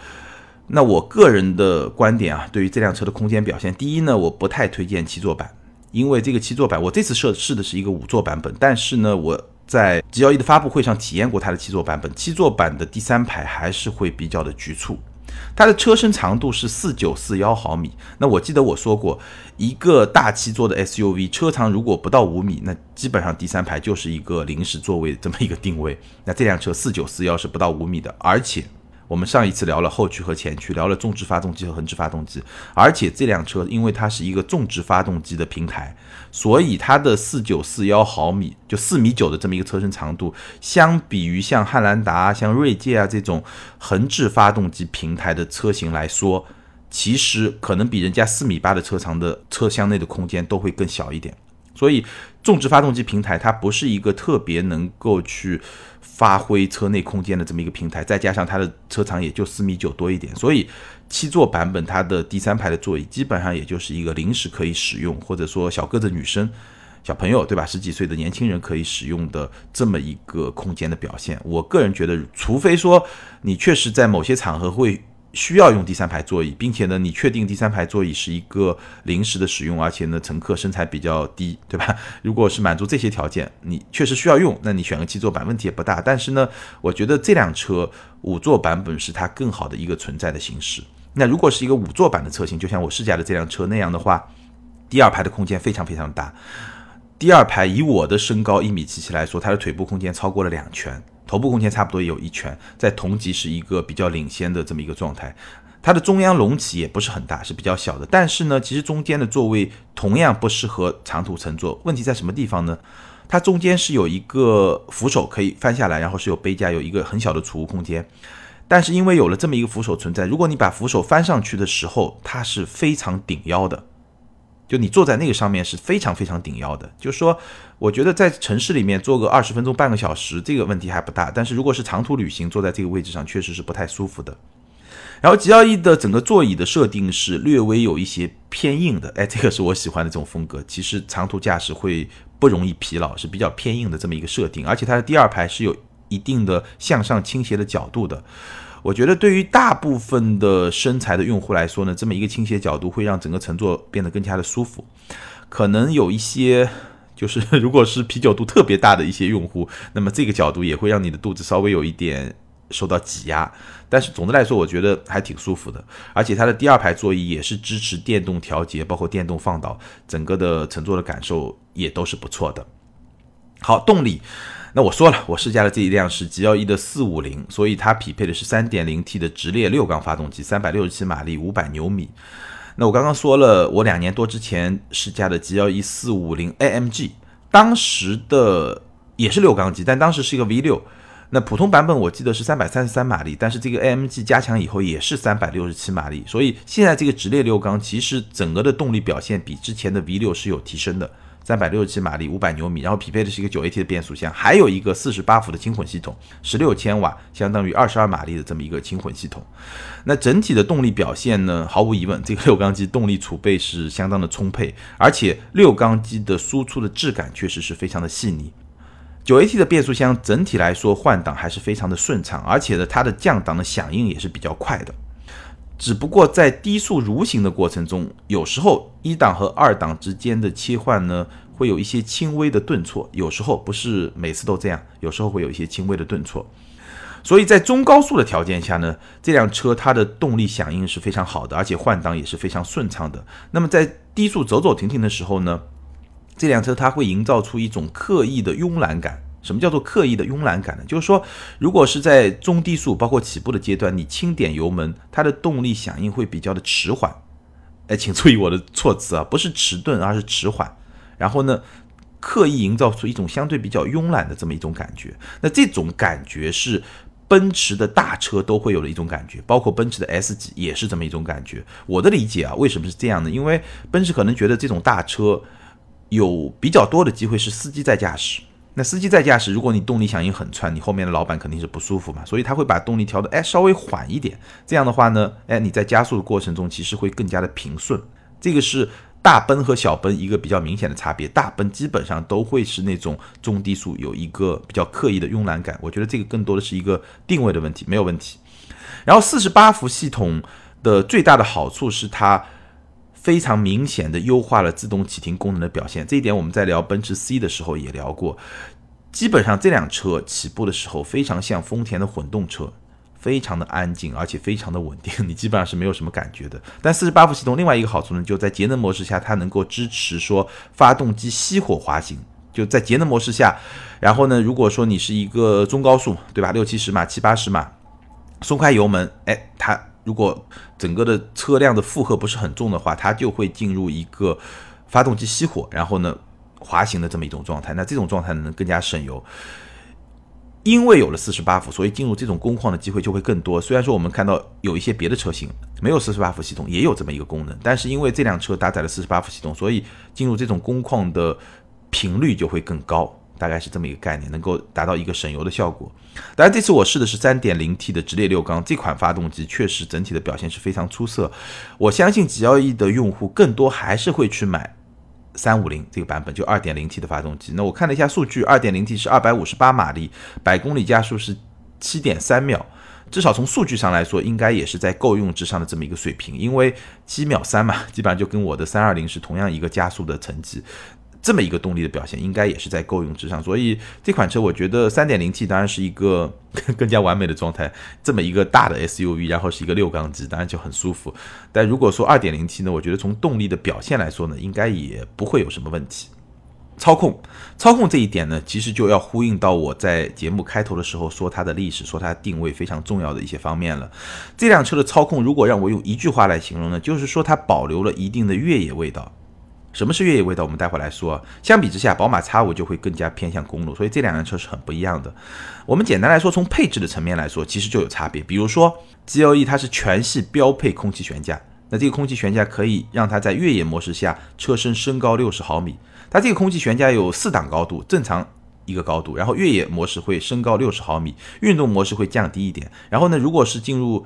那我个人的观点啊，对于这辆车的空间表现，第一呢，我不太推荐七座版。因为这个七座版，我这次试试的是一个五座版本，但是呢，我在 G L E 的发布会上体验过它的七座版本，七座版的第三排还是会比较的局促。它的车身长度是四九四幺毫米，那我记得我说过，一个大七座的 S U V 车长如果不到五米，那基本上第三排就是一个临时座位这么一个定位。那这辆车四九四幺是不到五米的，而且。我们上一次聊了后驱和前驱，聊了纵置发动机和横置发动机，而且这辆车因为它是一个纵置发动机的平台，所以它的四九四幺毫米就四米九的这么一个车身长度，相比于像汉兰达、像锐界啊这种横置发动机平台的车型来说，其实可能比人家四米八的车长的车厢内的空间都会更小一点。所以，纵置发动机平台它不是一个特别能够去发挥车内空间的这么一个平台，再加上它的车长也就四米九多一点，所以七座版本它的第三排的座椅基本上也就是一个临时可以使用，或者说小个子女生、小朋友对吧，十几岁的年轻人可以使用的这么一个空间的表现。我个人觉得，除非说你确实在某些场合会。需要用第三排座椅，并且呢，你确定第三排座椅是一个临时的使用，而且呢，乘客身材比较低，对吧？如果是满足这些条件，你确实需要用，那你选个七座版问题也不大。但是呢，我觉得这辆车五座版本是它更好的一个存在的形式。那如果是一个五座版的车型，就像我试驾的这辆车那样的话，第二排的空间非常非常大。第二排以我的身高一米七七来说，它的腿部空间超过了两拳。头部空间差不多也有一拳，在同级是一个比较领先的这么一个状态。它的中央隆起也不是很大，是比较小的。但是呢，其实中间的座位同样不适合长途乘坐。问题在什么地方呢？它中间是有一个扶手可以翻下来，然后是有杯架，有一个很小的储物空间。但是因为有了这么一个扶手存在，如果你把扶手翻上去的时候，它是非常顶腰的。就你坐在那个上面是非常非常顶腰的，就是说，我觉得在城市里面坐个二十分钟半个小时，这个问题还不大。但是如果是长途旅行，坐在这个位置上确实是不太舒服的。然后 G L E 的整个座椅的设定是略微有一些偏硬的，哎，这个是我喜欢的这种风格。其实长途驾驶会不容易疲劳，是比较偏硬的这么一个设定，而且它的第二排是有一定的向上倾斜的角度的。我觉得对于大部分的身材的用户来说呢，这么一个倾斜角度会让整个乘坐变得更加的舒服。可能有一些就是如果是啤酒肚特别大的一些用户，那么这个角度也会让你的肚子稍微有一点受到挤压。但是总的来说，我觉得还挺舒服的。而且它的第二排座椅也是支持电动调节，包括电动放倒，整个的乘坐的感受也都是不错的。好，动力。那我说了，我试驾的这一辆是 G L E 的四五零，所以它匹配的是三点零 T 的直列六缸发动机，三百六十七马力，五百牛米。那我刚刚说了，我两年多之前试驾的 G L E 四五零 A M G，当时的也是六缸机，但当时是一个 V 六。那普通版本我记得是三百三十三马力，但是这个 A M G 加强以后也是三百六十七马力，所以现在这个直列六缸其实整个的动力表现比之前的 V 六是有提升的。三百六十七马力，五百牛米，然后匹配的是一个九 AT 的变速箱，还有一个四十八伏的轻混系统，十六千瓦，相当于二十二马力的这么一个轻混系统。那整体的动力表现呢？毫无疑问，这个六缸机动力储备是相当的充沛，而且六缸机的输出的质感确实是非常的细腻。九 AT 的变速箱整体来说换挡还是非常的顺畅，而且呢，它的降档的响应也是比较快的。只不过在低速蠕行的过程中，有时候一档和二档之间的切换呢，会有一些轻微的顿挫。有时候不是每次都这样，有时候会有一些轻微的顿挫。所以在中高速的条件下呢，这辆车它的动力响应是非常好的，而且换挡也是非常顺畅的。那么在低速走走停停的时候呢，这辆车它会营造出一种刻意的慵懒感。什么叫做刻意的慵懒感呢？就是说，如果是在中低速，包括起步的阶段，你轻点油门，它的动力响应会比较的迟缓。哎，请注意我的措辞啊，不是迟钝，而是迟缓。然后呢，刻意营造出一种相对比较慵懒的这么一种感觉。那这种感觉是奔驰的大车都会有的一种感觉，包括奔驰的 S 级也是这么一种感觉。我的理解啊，为什么是这样呢？因为奔驰可能觉得这种大车有比较多的机会是司机在驾驶。那司机在驾驶，如果你动力响应很窜，你后面的老板肯定是不舒服嘛，所以他会把动力调的哎稍微缓一点，这样的话呢，哎你在加速的过程中其实会更加的平顺。这个是大奔和小奔一个比较明显的差别，大奔基本上都会是那种中低速有一个比较刻意的慵懒感，我觉得这个更多的是一个定位的问题，没有问题。然后四十八伏系统的最大的好处是它。非常明显的优化了自动启停功能的表现，这一点我们在聊奔驰 C 的时候也聊过。基本上这辆车起步的时候非常像丰田的混动车，非常的安静，而且非常的稳定，你基本上是没有什么感觉的。但四十八伏系统另外一个好处呢，就在节能模式下，它能够支持说发动机熄火滑行。就在节能模式下，然后呢，如果说你是一个中高速，对吧，六七十码、七八十码，松开油门，哎，它。如果整个的车辆的负荷不是很重的话，它就会进入一个发动机熄火，然后呢滑行的这么一种状态。那这种状态能更加省油。因为有了四十八伏，所以进入这种工况的机会就会更多。虽然说我们看到有一些别的车型没有四十八伏系统，也有这么一个功能，但是因为这辆车搭载了四十八伏系统，所以进入这种工况的频率就会更高。大概是这么一个概念，能够达到一个省油的效果。当然，这次我试的是 3.0T 的直列六缸，这款发动机确实整体的表现是非常出色。我相信 G L E 的用户更多还是会去买350这个版本，就 2.0T 的发动机。那我看了一下数据，2.0T 是258马力，百公里加速是7.3秒，至少从数据上来说，应该也是在够用之上的这么一个水平。因为七秒三嘛，基本上就跟我的320是同样一个加速的成绩。这么一个动力的表现，应该也是在够用之上，所以这款车我觉得三点零 T 当然是一个 更加完美的状态。这么一个大的 SUV，然后是一个六缸机，当然就很舒服。但如果说二点零 T 呢，我觉得从动力的表现来说呢，应该也不会有什么问题。操控，操控这一点呢，其实就要呼应到我在节目开头的时候说它的历史，说它定位非常重要的一些方面了。这辆车的操控，如果让我用一句话来形容呢，就是说它保留了一定的越野味道。什么是越野味道？我们待会来说。相比之下，宝马 X5 就会更加偏向公路，所以这两辆车是很不一样的。我们简单来说，从配置的层面来说，其实就有差别。比如说 GLE 它是全系标配空气悬架，那这个空气悬架可以让它在越野模式下车身升高六十毫米。它这个空气悬架有四档高度，正常一个高度，然后越野模式会升高六十毫米，运动模式会降低一点。然后呢，如果是进入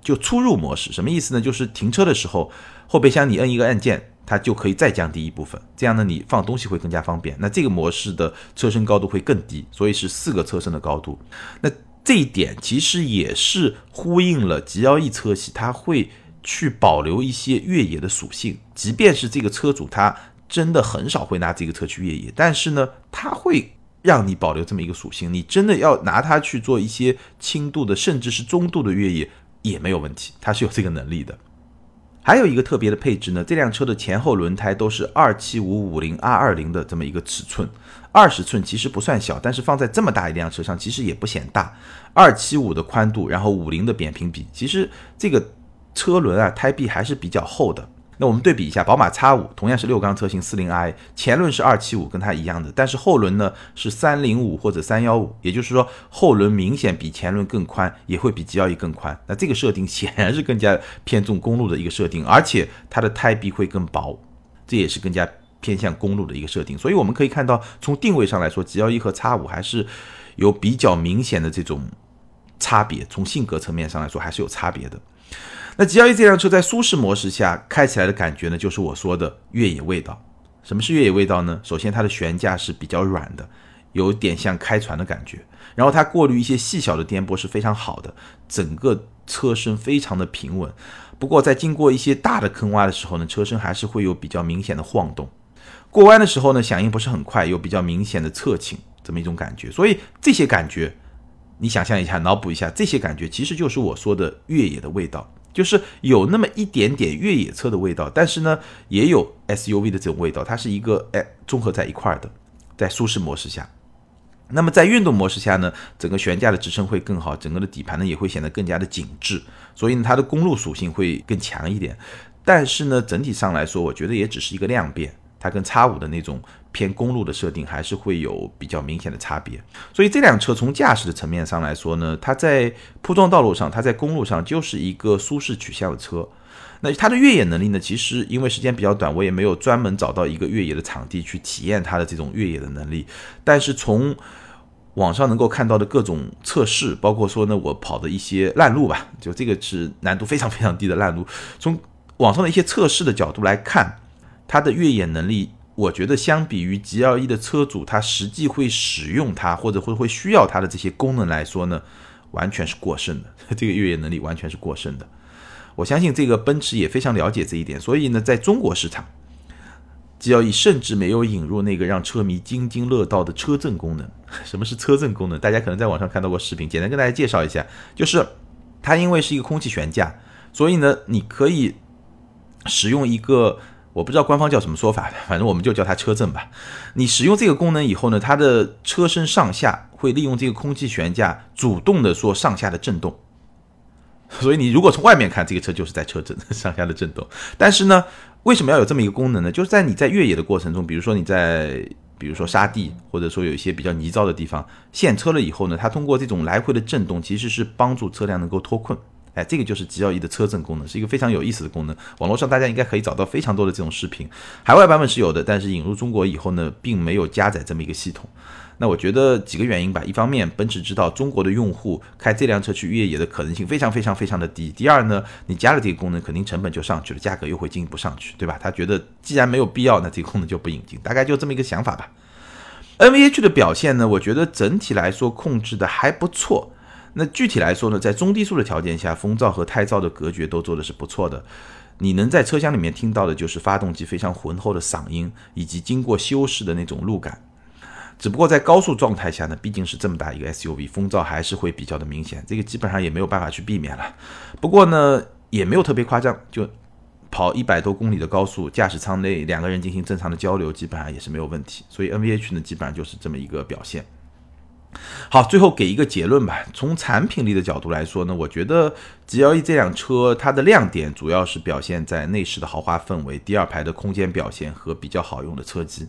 就出入模式，什么意思呢？就是停车的时候，后备箱你摁一个按键。它就可以再降低一部分，这样呢，你放东西会更加方便。那这个模式的车身高度会更低，所以是四个车身的高度。那这一点其实也是呼应了 G L E 车系，它会去保留一些越野的属性。即便是这个车主他真的很少会拿这个车去越野，但是呢，它会让你保留这么一个属性。你真的要拿它去做一些轻度的，甚至是中度的越野也没有问题，它是有这个能力的。还有一个特别的配置呢，这辆车的前后轮胎都是二七五五零 R 二零的这么一个尺寸，二十寸其实不算小，但是放在这么大一辆车上其实也不显大。二七五的宽度，然后五零的扁平比，其实这个车轮啊胎壁还是比较厚的。那我们对比一下，宝马 X5 同样是六缸车型四零 i，前轮是二七五，跟它一样的，但是后轮呢是三零五或者三幺五，也就是说后轮明显比前轮更宽，也会比 G L E 更宽。那这个设定显然是更加偏重公路的一个设定，而且它的胎壁会更薄，这也是更加偏向公路的一个设定。所以我们可以看到，从定位上来说，G L E 和 X5 还是有比较明显的这种差别，从性格层面上来说还是有差别的。那 G L E 这辆车在舒适模式下开起来的感觉呢，就是我说的越野味道。什么是越野味道呢？首先它的悬架是比较软的，有点像开船的感觉。然后它过滤一些细小的颠簸是非常好的，整个车身非常的平稳。不过在经过一些大的坑洼的时候呢，车身还是会有比较明显的晃动。过弯的时候呢，响应不是很快，有比较明显的侧倾这么一种感觉。所以这些感觉。你想象一下，脑补一下，这些感觉其实就是我说的越野的味道，就是有那么一点点越野车的味道，但是呢，也有 SUV 的这种味道，它是一个哎综合在一块儿的，在舒适模式下。那么在运动模式下呢，整个悬架的支撑会更好，整个的底盘呢也会显得更加的紧致，所以呢它的公路属性会更强一点。但是呢，整体上来说，我觉得也只是一个量变，它跟叉五的那种偏公路的设定还是会有比较明显的差别。所以这辆车从驾驶的层面上来说呢，它在铺装道路上，它在公路上就是一个舒适取向的车。那它的越野能力呢，其实因为时间比较短，我也没有专门找到一个越野的场地去体验它的这种越野的能力。但是从网上能够看到的各种测试，包括说呢，我跑的一些烂路吧，就这个是难度非常非常低的烂路，从网上的一些测试的角度来看，它的越野能力，我觉得相比于 G L E 的车主，他实际会使用它或者会会需要它的这些功能来说呢，完全是过剩的。这个越野能力完全是过剩的。我相信这个奔驰也非常了解这一点，所以呢，在中国市场，G L E 甚至没有引入那个让车迷津津乐道的车震功能。什么是车震功能？大家可能在网上看到过视频，简单跟大家介绍一下，就是它因为是一个空气悬架，所以呢，你可以。使用一个我不知道官方叫什么说法，反正我们就叫它车震吧。你使用这个功能以后呢，它的车身上下会利用这个空气悬架主动的说上下的震动。所以你如果从外面看，这个车就是在车震 上下的震动。但是呢，为什么要有这么一个功能呢？就是在你在越野的过程中，比如说你在比如说沙地，或者说有一些比较泥沼的地方陷车了以后呢，它通过这种来回的震动，其实是帮助车辆能够脱困。哎，这个就是 G L E 的车震功能，是一个非常有意思的功能。网络上大家应该可以找到非常多的这种视频，海外版本是有的，但是引入中国以后呢，并没有加载这么一个系统。那我觉得几个原因吧，一方面奔驰知道中国的用户开这辆车去越野的可能性非常非常非常的低，第二呢，你加了这个功能，肯定成本就上去了，价格又会进一步上去，对吧？他觉得既然没有必要，那这个功能就不引进，大概就这么一个想法吧。N V H 的表现呢，我觉得整体来说控制的还不错。那具体来说呢，在中低速的条件下，风噪和胎噪的隔绝都做的是不错的。你能在车厢里面听到的就是发动机非常浑厚的嗓音，以及经过修饰的那种路感。只不过在高速状态下呢，毕竟是这么大一个 SUV，风噪还是会比较的明显，这个基本上也没有办法去避免了。不过呢，也没有特别夸张，就跑一百多公里的高速，驾驶舱内两个人进行正常的交流，基本上也是没有问题。所以 NVH 呢，基本上就是这么一个表现。好，最后给一个结论吧。从产品力的角度来说呢，我觉得 G L E 这辆车它的亮点主要是表现在内饰的豪华氛围、第二排的空间表现和比较好用的车机。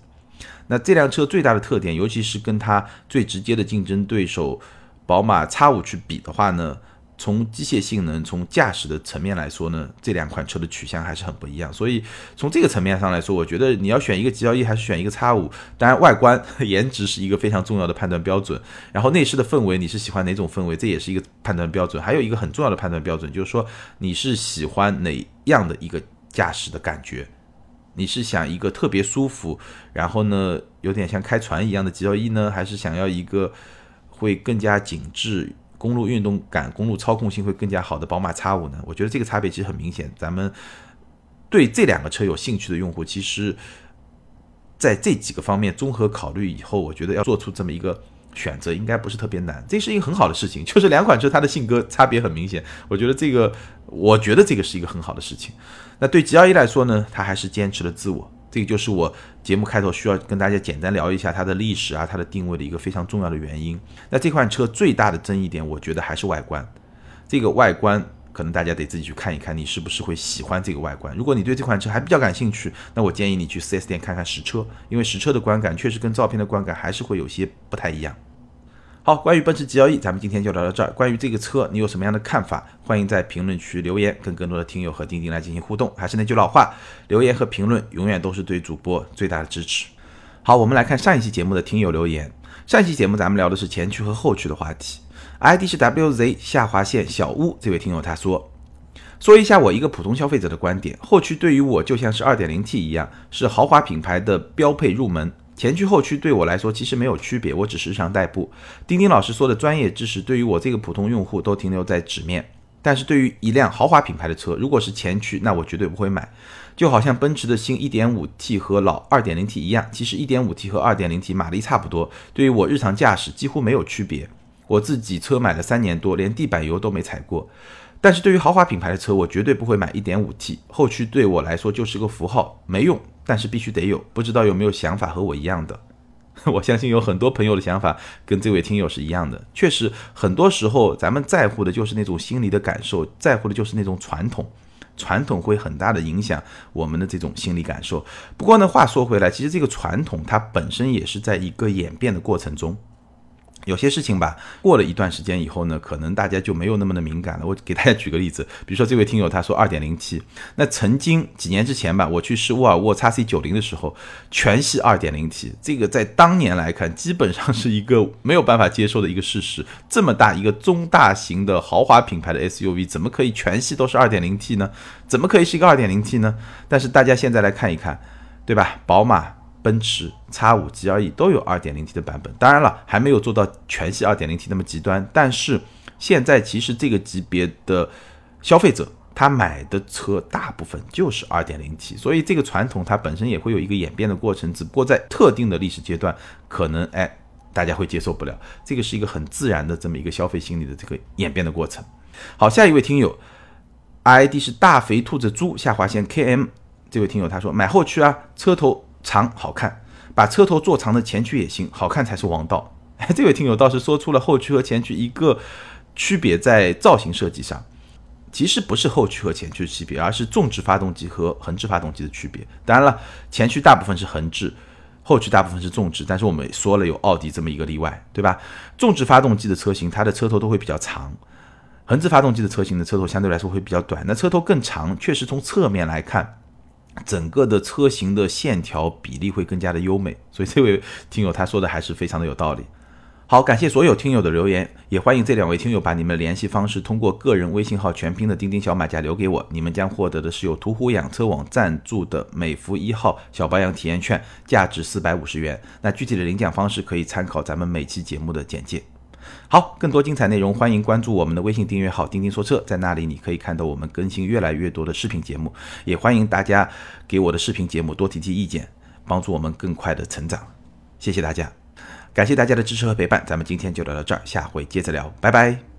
那这辆车最大的特点，尤其是跟它最直接的竞争对手宝马 X 五去比的话呢？从机械性能、从驾驶的层面来说呢，这两款车的取向还是很不一样。所以从这个层面上来说，我觉得你要选一个 G L E 还是选一个 X 五，当然外观 颜值是一个非常重要的判断标准。然后内饰的氛围，你是喜欢哪种氛围，这也是一个判断标准。还有一个很重要的判断标准，就是说你是喜欢哪样的一个驾驶的感觉？你是想一个特别舒服，然后呢有点像开船一样的 G L E 呢，还是想要一个会更加紧致？公路运动感、公路操控性会更加好的宝马 X5 呢？我觉得这个差别其实很明显。咱们对这两个车有兴趣的用户，其实在这几个方面综合考虑以后，我觉得要做出这么一个选择，应该不是特别难。这是一个很好的事情，就是两款车它的性格差别很明显。我觉得这个，我觉得这个是一个很好的事情。那对 G L E 来说呢，它还是坚持了自我。这个就是我节目开头需要跟大家简单聊一下它的历史啊，它的定位的一个非常重要的原因。那这款车最大的争议点，我觉得还是外观。这个外观可能大家得自己去看一看，你是不是会喜欢这个外观。如果你对这款车还比较感兴趣，那我建议你去 4S 店看看实车，因为实车的观感确实跟照片的观感还是会有些不太一样。好，关于奔驰 G L E，咱们今天就聊到这儿。关于这个车，你有什么样的看法？欢迎在评论区留言，跟更多的听友和钉钉来进行互动。还是那句老话，留言和评论永远都是对主播最大的支持。好，我们来看上一期节目的听友留言。上一期节目咱们聊的是前驱和后驱的话题，ID 是 WZ 下划线小屋这位听友他说，说一下我一个普通消费者的观点，后驱对于我就像是 2.0T 一样，是豪华品牌的标配入门。前驱后驱对我来说其实没有区别，我只是日常代步。丁丁老师说的专业知识对于我这个普通用户都停留在纸面，但是对于一辆豪华品牌的车，如果是前驱，那我绝对不会买。就好像奔驰的新 1.5T 和老 2.0T 一样，其实 1.5T 和 2.0T 马力差不多，对于我日常驾驶几乎没有区别。我自己车买了三年多，连地板油都没踩过。但是对于豪华品牌的车，我绝对不会买 1.5T，后驱对我来说就是个符号，没用，但是必须得有。不知道有没有想法和我一样的？我相信有很多朋友的想法跟这位听友是一样的。确实，很多时候咱们在乎的就是那种心理的感受，在乎的就是那种传统，传统会很大的影响我们的这种心理感受。不过呢，话说回来，其实这个传统它本身也是在一个演变的过程中。有些事情吧，过了一段时间以后呢，可能大家就没有那么的敏感了。我给大家举个例子，比如说这位听友他说二点零 T，那曾经几年之前吧，我去试沃尔沃 x C 九零的时候，全系二点零 T，这个在当年来看，基本上是一个没有办法接受的一个事实。这么大一个中大型的豪华品牌的 SUV，怎么可以全系都是二点零 T 呢？怎么可以是一个二点零 T 呢？但是大家现在来看一看，对吧？宝马。奔驰 X 五 GLE 都有 2.0T 的版本，当然了，还没有做到全系 2.0T 那么极端。但是现在其实这个级别的消费者，他买的车大部分就是 2.0T，所以这个传统它本身也会有一个演变的过程。只不过在特定的历史阶段，可能哎大家会接受不了。这个是一个很自然的这么一个消费心理的这个演变的过程。好，下一位听友，ID 是大肥兔子猪下划线 KM，这位听友他说买后驱啊，车头。长好看，把车头做长的前驱也行，好看才是王道。哎，这位听友倒是说出了后驱和前驱一个区别在造型设计上，其实不是后驱和前驱的区别，而是纵置发动机和横置发动机的区别。当然了，前驱大部分是横置，后驱大部分是纵置，但是我们说了有奥迪这么一个例外，对吧？纵置发动机的车型，它的车头都会比较长；横置发动机的车型的车头相对来说会比较短。那车头更长，确实从侧面来看。整个的车型的线条比例会更加的优美，所以这位听友他说的还是非常的有道理。好，感谢所有听友的留言，也欢迎这两位听友把你们的联系方式通过个人微信号全拼的钉钉小马甲留给我，你们将获得的是由途虎养车网赞助的美孚一号小保养体验券，价值四百五十元。那具体的领奖方式可以参考咱们每期节目的简介。好，更多精彩内容，欢迎关注我们的微信订阅号“钉钉说车”，在那里你可以看到我们更新越来越多的视频节目，也欢迎大家给我的视频节目多提提意见，帮助我们更快的成长。谢谢大家，感谢大家的支持和陪伴，咱们今天就聊到这儿，下回接着聊，拜拜。